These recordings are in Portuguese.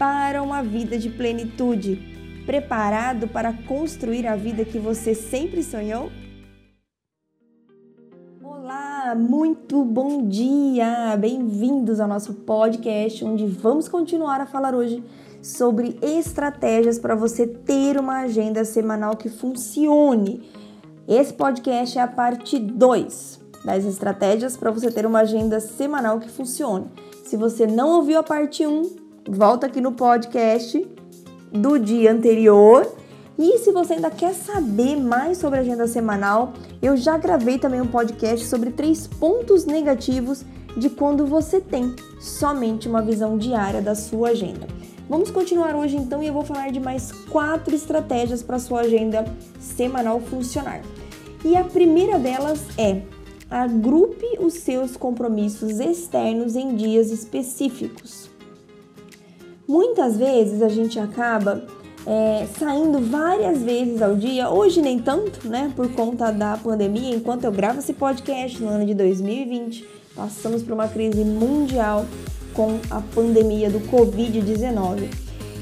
para uma vida de plenitude, preparado para construir a vida que você sempre sonhou? Olá, muito bom dia! Bem-vindos ao nosso podcast, onde vamos continuar a falar hoje sobre estratégias para você ter uma agenda semanal que funcione. Esse podcast é a parte 2 das estratégias para você ter uma agenda semanal que funcione. Se você não ouviu a parte 1, um, volta aqui no podcast do dia anterior. E se você ainda quer saber mais sobre a agenda semanal, eu já gravei também um podcast sobre três pontos negativos de quando você tem somente uma visão diária da sua agenda. Vamos continuar hoje então e eu vou falar de mais quatro estratégias para sua agenda semanal funcionar. E a primeira delas é agrupe os seus compromissos externos em dias específicos. Muitas vezes a gente acaba é, saindo várias vezes ao dia, hoje nem tanto, né, por conta da pandemia. Enquanto eu gravo esse podcast no ano de 2020, passamos por uma crise mundial com a pandemia do Covid-19.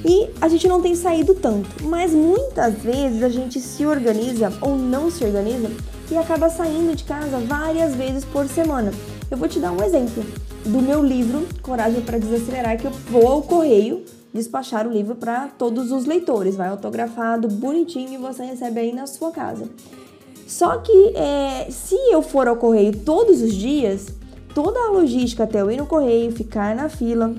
E a gente não tem saído tanto, mas muitas vezes a gente se organiza ou não se organiza e acaba saindo de casa várias vezes por semana. Eu vou te dar um exemplo do meu livro Coragem para Desacelerar, que eu vou ao correio despachar o livro para todos os leitores. Vai autografado, bonitinho e você recebe aí na sua casa. Só que é, se eu for ao correio todos os dias, toda a logística até eu ir no correio, ficar na fila,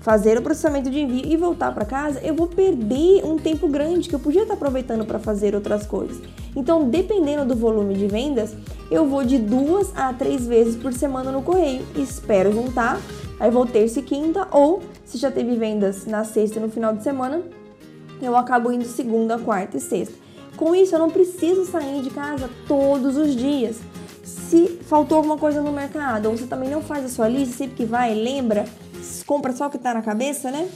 fazer o processamento de envio e voltar para casa, eu vou perder um tempo grande que eu podia estar aproveitando para fazer outras coisas. Então, dependendo do volume de vendas, eu vou de duas a três vezes por semana no correio. Espero juntar, aí vou terça e quinta, ou se já teve vendas na sexta e no final de semana, eu acabo indo segunda, quarta e sexta. Com isso, eu não preciso sair de casa todos os dias. Se faltou alguma coisa no mercado, ou você também não faz a sua lista, sempre que vai, lembra compra só o que tá na cabeça, né?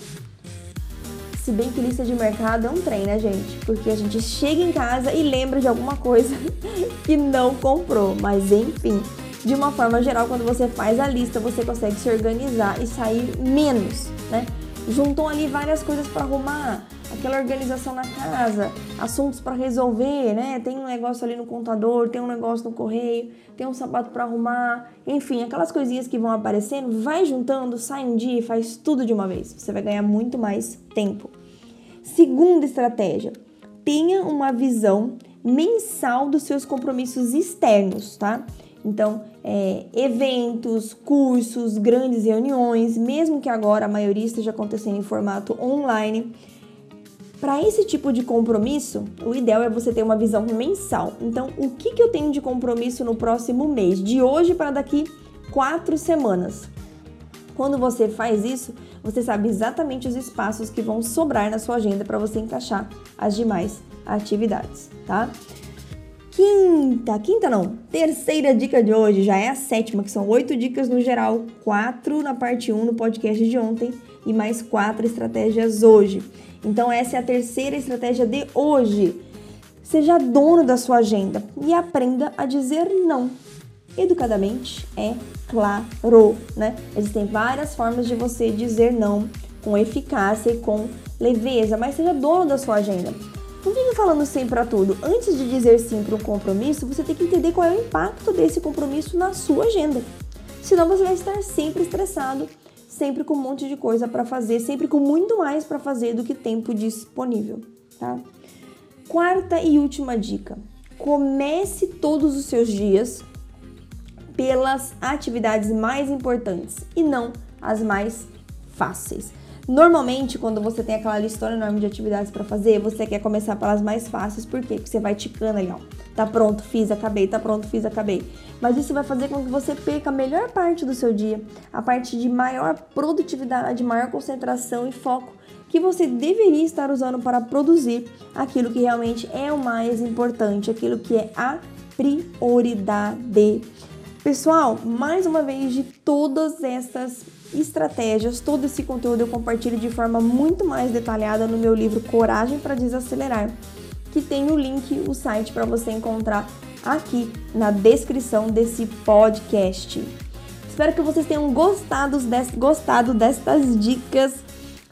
Se bem que lista de mercado é um trem, né, gente? Porque a gente chega em casa e lembra de alguma coisa que não comprou. Mas enfim, de uma forma geral, quando você faz a lista, você consegue se organizar e sair menos, né? Juntou ali várias coisas para arrumar, aquela organização na casa, assuntos para resolver, né? Tem um negócio ali no contador, tem um negócio no correio, tem um sapato para arrumar, enfim, aquelas coisinhas que vão aparecendo, vai juntando, sai um dia e faz tudo de uma vez. Você vai ganhar muito mais tempo. Segunda estratégia: tenha uma visão mensal dos seus compromissos externos, tá? Então, é, eventos, cursos, grandes reuniões, mesmo que agora a maioria esteja acontecendo em formato online, para esse tipo de compromisso, o ideal é você ter uma visão mensal. Então, o que, que eu tenho de compromisso no próximo mês, de hoje para daqui quatro semanas? Quando você faz isso, você sabe exatamente os espaços que vão sobrar na sua agenda para você encaixar as demais atividades, tá? Quinta, quinta não, terceira dica de hoje, já é a sétima, que são oito dicas no geral, quatro na parte 1 um no podcast de ontem e mais quatro estratégias hoje. Então, essa é a terceira estratégia de hoje. Seja dono da sua agenda e aprenda a dizer não. Educadamente é claro, né? Existem várias formas de você dizer não com eficácia e com leveza, mas seja dono da sua agenda. Não fique falando sim para tudo. Antes de dizer sim para um compromisso, você tem que entender qual é o impacto desse compromisso na sua agenda. Senão você vai estar sempre estressado sempre com um monte de coisa para fazer, sempre com muito mais para fazer do que tempo disponível, tá? Quarta e última dica: comece todos os seus dias pelas atividades mais importantes e não as mais fáceis. Normalmente, quando você tem aquela listona enorme de atividades para fazer, você quer começar pelas mais fáceis, por quê? Porque você vai ticando aí, ó. Tá pronto, fiz, acabei, tá pronto, fiz, acabei. Mas isso vai fazer com que você perca a melhor parte do seu dia, a parte de maior produtividade, maior concentração e foco que você deveria estar usando para produzir aquilo que realmente é o mais importante, aquilo que é a prioridade. Pessoal, mais uma vez, de todas essas estratégias, todo esse conteúdo eu compartilho de forma muito mais detalhada no meu livro Coragem para Desacelerar, que tem o link, o site para você encontrar aqui na descrição desse podcast. Espero que vocês tenham gostado, des gostado destas dicas.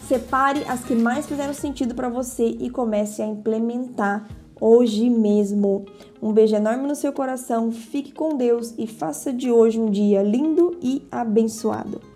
Separe as que mais fizeram sentido para você e comece a implementar hoje mesmo. Um beijo enorme no seu coração, fique com Deus e faça de hoje um dia lindo e abençoado.